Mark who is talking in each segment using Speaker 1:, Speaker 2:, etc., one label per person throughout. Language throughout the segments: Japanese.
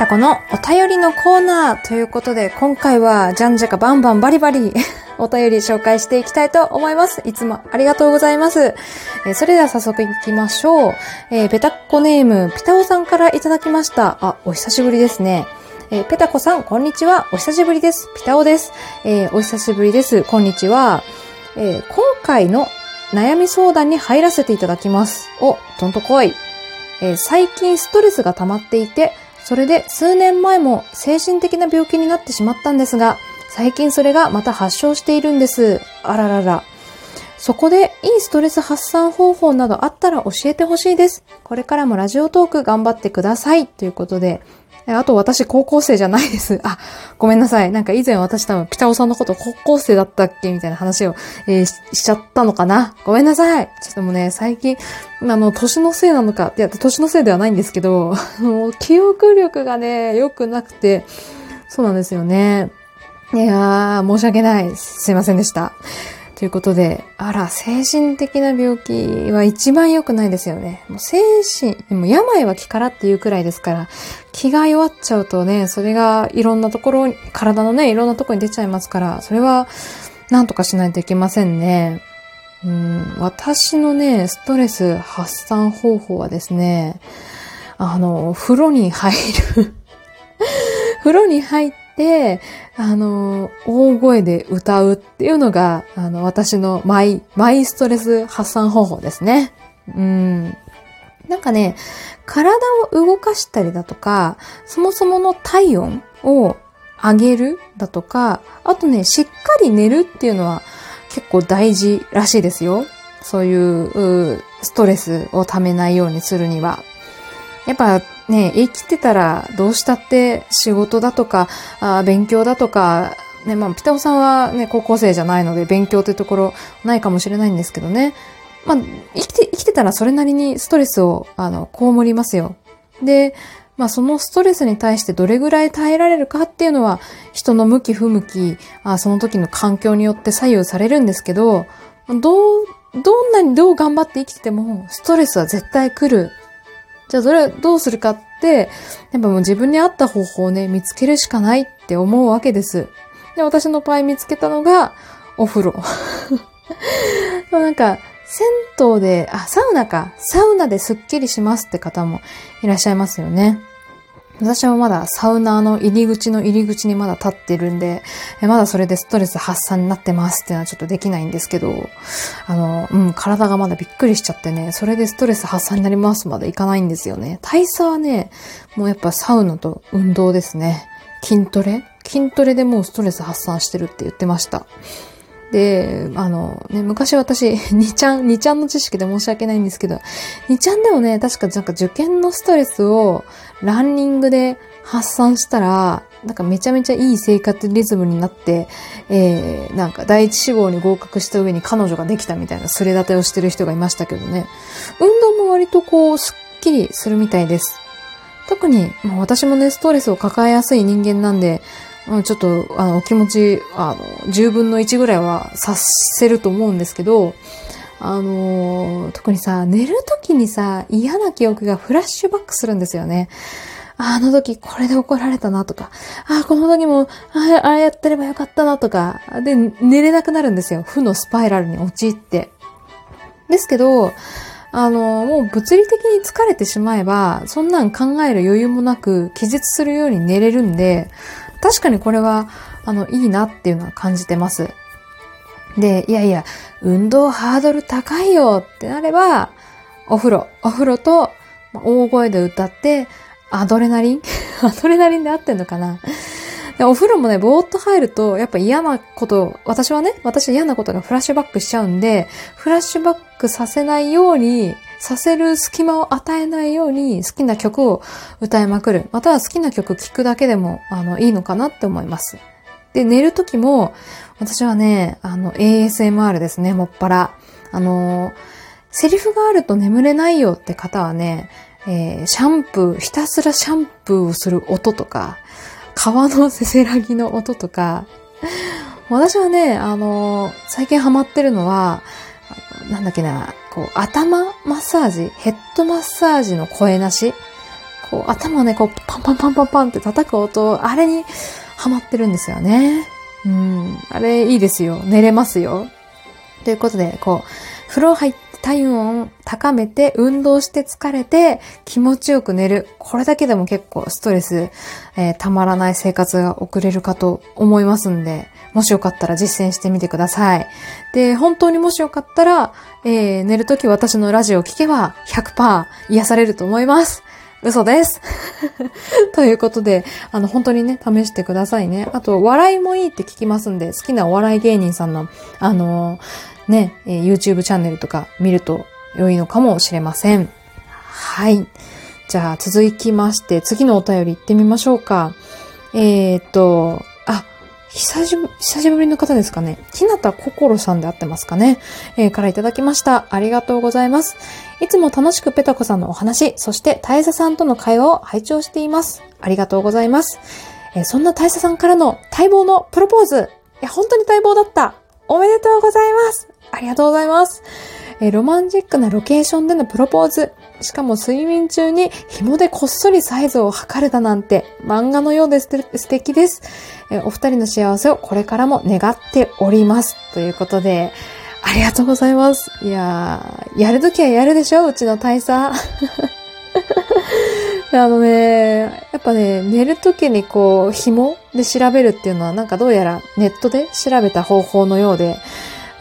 Speaker 1: タコのお便りのコーナーということで、今回はジャンジャカバンバンバリバリ お便り紹介していきたいと思います。いつもありがとうございます。えー、それでは早速行きましょう。えー、ペタッコネーム、ピタオさんからいただきました。あ、お久しぶりですね。えー、ペタコさん、こんにちは。お久しぶりです。ピタオです。えー、お久しぶりです。こんにちは。えー、今回の悩み相談に入らせていただきます。お、どんと来い。えー、最近ストレスが溜まっていて、それで数年前も精神的な病気になってしまったんですが、最近それがまた発症しているんです。あららら。そこでいいストレス発散方法などあったら教えてほしいです。これからもラジオトーク頑張ってください。ということで、あと私高校生じゃないです。あ、ごめんなさい。なんか以前私多分ピタオさんのこと高校生だったっけみたいな話を、えー、ししちゃったのかなごめんなさい。ちょっともうね、最近、あの、年のせいなのか、いや、年のせいではないんですけど、もう記憶力がね、良くなくて、そうなんですよね。いやー、申し訳ない。すいませんでした。ということで、あら、精神的な病気は一番良くないですよね。もう精神、もう病は気からっていうくらいですから、気が弱っちゃうとね、それがいろんなところ、体のね、いろんなところに出ちゃいますから、それは、なんとかしないといけませんね。うん、私のね、ストレス発散方法はですね、あの、風呂に入る 風呂に入って、あの、大声で歌うっていうのが、あの、私のマイ、マイストレス発散方法ですね。うん。なんかね、体を動かしたりだとか、そもそもの体温を上げるだとか、あとね、しっかり寝るっていうのは結構大事らしいですよ。そういうストレスを溜めないようにするには。やっぱね、生きてたらどうしたって仕事だとか、あ勉強だとか、ね、まあ、ピタオさんはね、高校生じゃないので勉強というところないかもしれないんですけどね。まあ、生きて、生きてたらそれなりにストレスを、あの、被りますよ。で、まあそのストレスに対してどれぐらい耐えられるかっていうのは人の向き不向き、あその時の環境によって左右されるんですけど、どう、どんなにどう頑張って生きててもストレスは絶対来るじゃあそれどうするかって、やっぱもう自分に合った方法をね、見つけるしかないって思うわけです。で、私の場合見つけたのが、お風呂。なんか、銭湯で、あ、サウナか。サウナですっきりしますって方もいらっしゃいますよね。私はまだサウナーの入り口の入り口にまだ立ってるんで、まだそれでストレス発散になってますっていうのはちょっとできないんですけど、あの、うん、体がまだびっくりしちゃってね、それでストレス発散になりますまでいかないんですよね。体操はね、もうやっぱサウナと運動ですね。筋トレ？筋トレでもうストレス発散してるって言ってました。で、あの、ね、昔私、2ちゃん、2ちゃんの知識で申し訳ないんですけど、2ちゃんでもね、確かなんか受験のストレスをランニングで発散したら、なんかめちゃめちゃいい生活リズムになって、えー、なんか第一志望に合格した上に彼女ができたみたいなすれ立てをしてる人がいましたけどね。運動も割とこう、スッキリするみたいです。特に、まあ、私もね、ストレスを抱えやすい人間なんで、ちょっと、あの、お気持ち、あの、10分の1ぐらいは察せると思うんですけど、あの、特にさ、寝る時にさ、嫌な記憶がフラッシュバックするんですよね。あの時これで怒られたなとか、あ、この時も、ああやってればよかったなとか、で、寝れなくなるんですよ。負のスパイラルに陥って。ですけど、あの、もう物理的に疲れてしまえば、そんなん考える余裕もなく、気絶するように寝れるんで、確かにこれは、あの、いいなっていうのは感じてます。で、いやいや、運動ハードル高いよってなれば、お風呂、お風呂と大声で歌って、アドレナリン？アドレナリンで合ってんのかな？お風呂もね、ぼーっと入ると、やっぱ嫌なこと、私はね、私嫌なことがフラッシュバックしちゃうんで、フラッシュバックさせないように、させる隙間を与えないように好きな曲を歌いまくる。または好きな曲聴くだけでも、あの、いいのかなって思います。で、寝るときも、私はね、あの、ASMR ですね、もっぱら。あの、セリフがあると眠れないよって方はね、えー、シャンプー、ひたすらシャンプーをする音とか、川のせせらぎの音とか、私はね、あの、最近ハマってるのは、なんだっけな、こう、頭マッサージ、ヘッドマッサージの声なし。こう、頭をね、こう、パンパンパンパンパンって叩く音、あれにハマってるんですよね。うん。あれ、いいですよ。寝れますよ。ということで、こう、風呂入って体温を高めて、運動して疲れて、気持ちよく寝る。これだけでも結構ストレス、えー、たまらない生活が送れるかと思いますんで、もしよかったら実践してみてください。で、本当にもしよかったら、えー、寝るとき私のラジオを聞けば100%癒されると思います。嘘です。ということで、あの、本当にね、試してくださいね。あと、笑いもいいって聞きますんで、好きなお笑い芸人さんの、あのー、ね、え YouTube チャンネルとか見ると良いのかもしれません。はい。じゃあ、続きまして、次のお便り行ってみましょうか。えー、っと、あ久しぶり、久しぶりの方ですかね。ひなたこころさんであってますかね。えー、からいただきました。ありがとうございます。いつも楽しくペタコさんのお話、そして大佐さんとの会話を拝聴しています。ありがとうございます。えー、そんな大佐さんからの待望のプロポーズ。いや、本当に待望だった。おめでとうございます。ありがとうございます。え、ロマンチックなロケーションでのプロポーズ。しかも睡眠中に紐でこっそりサイズを測れたなんて漫画のようで素敵です。えお二人の幸せをこれからも願っております。ということで、ありがとうございます。いやー、やるときはやるでしょうちの大佐。あのね、やっぱね、寝るときにこう、紐で調べるっていうのはなんかどうやらネットで調べた方法のようで、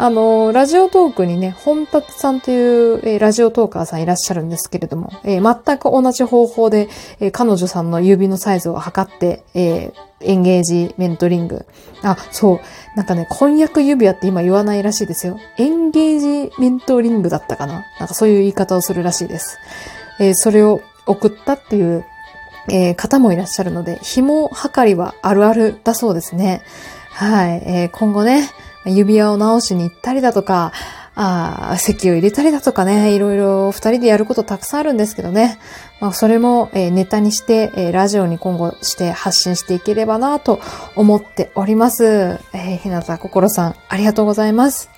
Speaker 1: あの、ラジオトークにね、本達さんという、えー、ラジオトーカーさんいらっしゃるんですけれども、えー、全く同じ方法で、えー、彼女さんの指のサイズを測って、えエンゲージメントリング。あ、そう。なんかね、婚約指輪って今言わないらしいですよ。エンゲージメントリングだったかな？なんかそういう言い方をするらしいです。えそれを送ったっていう、え方もいらっしゃるので、紐測りはあるあるだそうですね。はい。え今後ね、指輪を直しに行ったりだとか、あ席を入れたりだとかね、いろいろ二人でやることたくさんあるんですけどね。まあ、それも、えー、ネタにして、えー、ラジオに今後して発信していければなと思っております。えー、ひなたこころさん、ありがとうございます。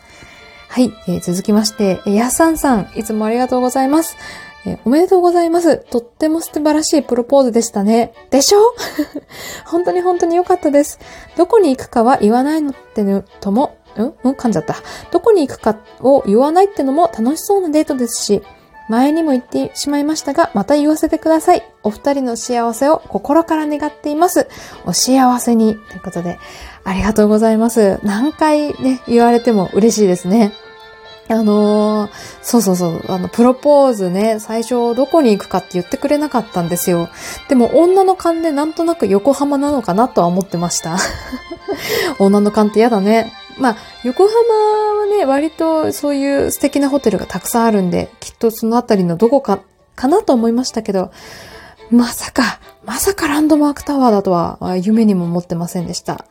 Speaker 1: はい、えー、続きまして、やさんさん、いつもありがとうございます。え、おめでとうございます。とっても素晴らしいプロポーズでしたね。でしょ？本当に本当に良かったです。どこに行くかは言わないのってのともん？うん？噛んじゃった。どこに行くかを言わないってのも楽しそうなデートですし、前にも言ってしまいましたが、また言わせてください。お二人の幸せを心から願っています。お幸せに。ということで、ありがとうございます。何回ね、言われても嬉しいですね。あのー、そうそうそう、あの、プロポーズね、最初どこに行くかって言ってくれなかったんですよ。でも女の勘でなんとなく横浜なのかなとは思ってました。女の勘って嫌だね。まあ、横浜はね、割とそういう素敵なホテルがたくさんあるんで、きっとそのあたりのどこか、かなと思いましたけど、まさか、まさかランドマークタワーだとは夢にも思ってませんでした。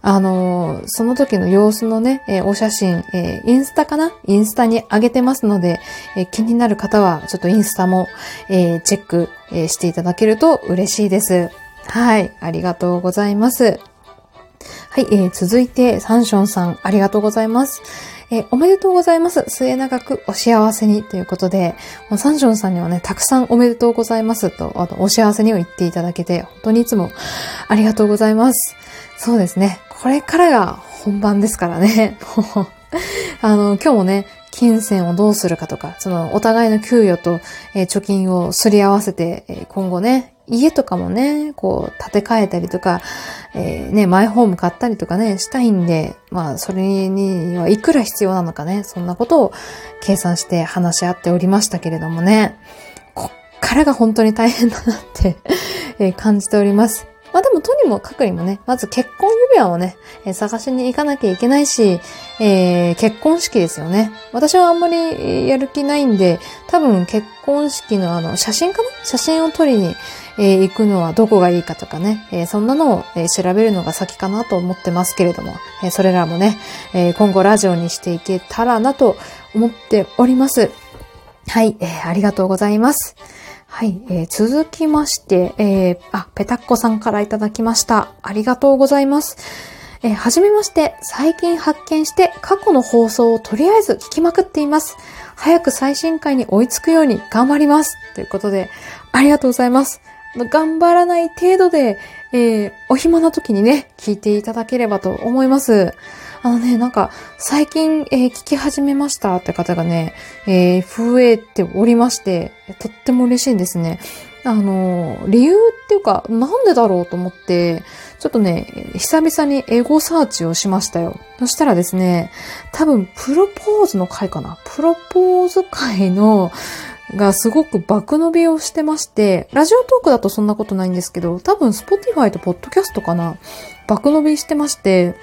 Speaker 1: あのー、その時の様子のね、えー、お写真、えー、インスタかな？インスタに上げてますので、え気になる方はちょっとインスタも、えチェック、えしていただけると嬉しいです。はい、ありがとうございます。はい、えー、続いて、サンションさん、ありがとうございます。えー、おめでとうございます。末永くお幸せにということで、もうサンションさんにはね、たくさんおめでとうございますと、あと、お幸せにを言っていただけて、本当にいつもありがとうございます。そうですね。これからが本番ですからね。あの、今日もね、金銭をどうするかとか、そのお互いの給与と、えー、貯金をすり合わせて、えー、今後ね、家とかもね、こう、建て替えたりとか、えー、ね、マイホーム買ったりとかね、したいんで、まあ、それにはいくら必要なのかね、そんなことを計算して話し合っておりましたけれどもね、こっからが本当に大変だなって え感じております。まあでもとにもかくにもね、まず結婚指輪をね、えー、探しに行かなきゃいけないし、えー、結婚式ですよね。私はあんまりやる気ないんで、多分結婚式のあの、写真かな？写真を撮りに、えー、行くのはどこがいいかとかね、えー、そんなのを、えー、調べるのが先かなと思ってますけれども、えそれらもね、え今後ラジオにしていけたらなと思っております。はい、えありがとうございます。はい、えー、続きまして、えー、あ、ペタッコさんからいただきました。ありがとうございます。えー、はじめまして、最近発見して過去の放送をとりあえず聞きまくっています。早く最新回に追いつくように頑張ります。ということで、ありがとうございます。頑張らない程度で、えー、お暇な時にね、聞いていただければと思います。あのね、なんか、最近、えー、聞き始めましたって方がね、えー、増えておりまして、とっても嬉しいんですね。あの、理由っていうか、なんでだろうと思って、ちょっとね、久々にエゴサーチをしましたよ。そしたらですね、多分、プロポーズの回かな。プロポーズ回の、がすごく爆伸びをしてまして、ラジオトークだとそんなことないんですけど、多分 Spotify と Podcast かな、爆伸びしてまして、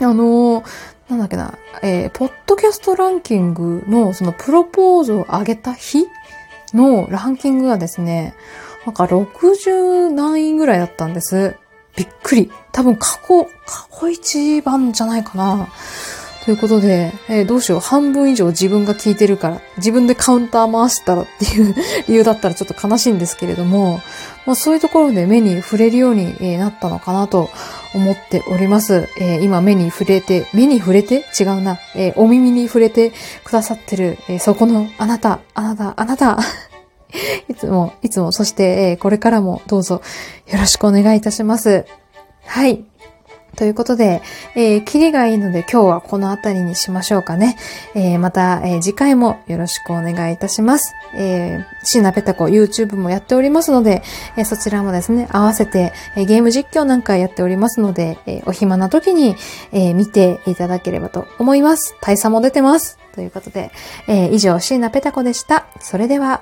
Speaker 1: あのー、なんだっけな、えー、ポッドキャストランキングのそのプロポーズを上げた日のランキングがですね、なんか60何位ぐらいだったんです。びっくり。多分過去、過去一番じゃないかな。ということで、えー、どうしよう。半分以上自分が聞いてるから、自分でカウンター回したらっていう 理由だったらちょっと悲しいんですけれども、まあ、そういうところで目に触れるようになったのかなと思っております。えー、今目に触れて、目に触れて？違うな。えー、お耳に触れてくださってる、え、そこのあなた、あなた、あなた。いつも、いつも、そして、えこれからもどうぞよろしくお願いいたします。はい。ということで、えー、キリがいいので今日はこの辺りにしましょうかね。えー、また、えー、次回もよろしくお願いいたします。えー、シーナペタコ YouTube もやっておりますので、えー、そちらもですね、合わせて、えー、ゲーム実況なんかやっておりますので、えー、お暇な時に、えー、見ていただければと思います。大差も出てます。ということで、えー、以上、シーナペタコでした。それでは、